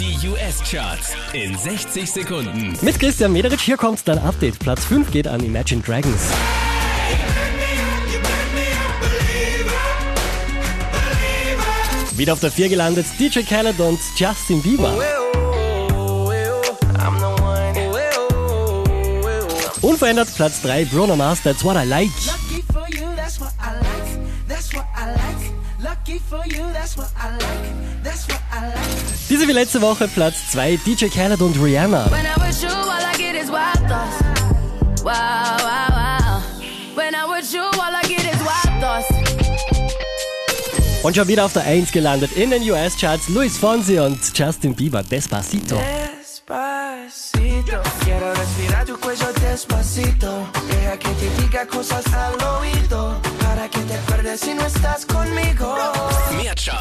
Die US-Charts in 60 Sekunden. Mit Christian Mederich, hier kommt dein Update. Platz 5 geht an Imagine Dragons. Wieder auf der 4 gelandet DJ Khaled und Justin Bieber. Unverändert Platz 3 Bruno Mars, That's What I Like. Lucky for you, that's what I like. That's what I like. Diese wie letzte Woche Platz 2 DJ Khaled und Rihanna. Und schon wieder auf der 1 gelandet in den US-Charts Luis Fonsi und Justin Bieber, Despacito. Despacito, quiero respirar tu cuello despacito. Deja que te diga cosas al oído. Para que te acuerdes si no estás conmigo.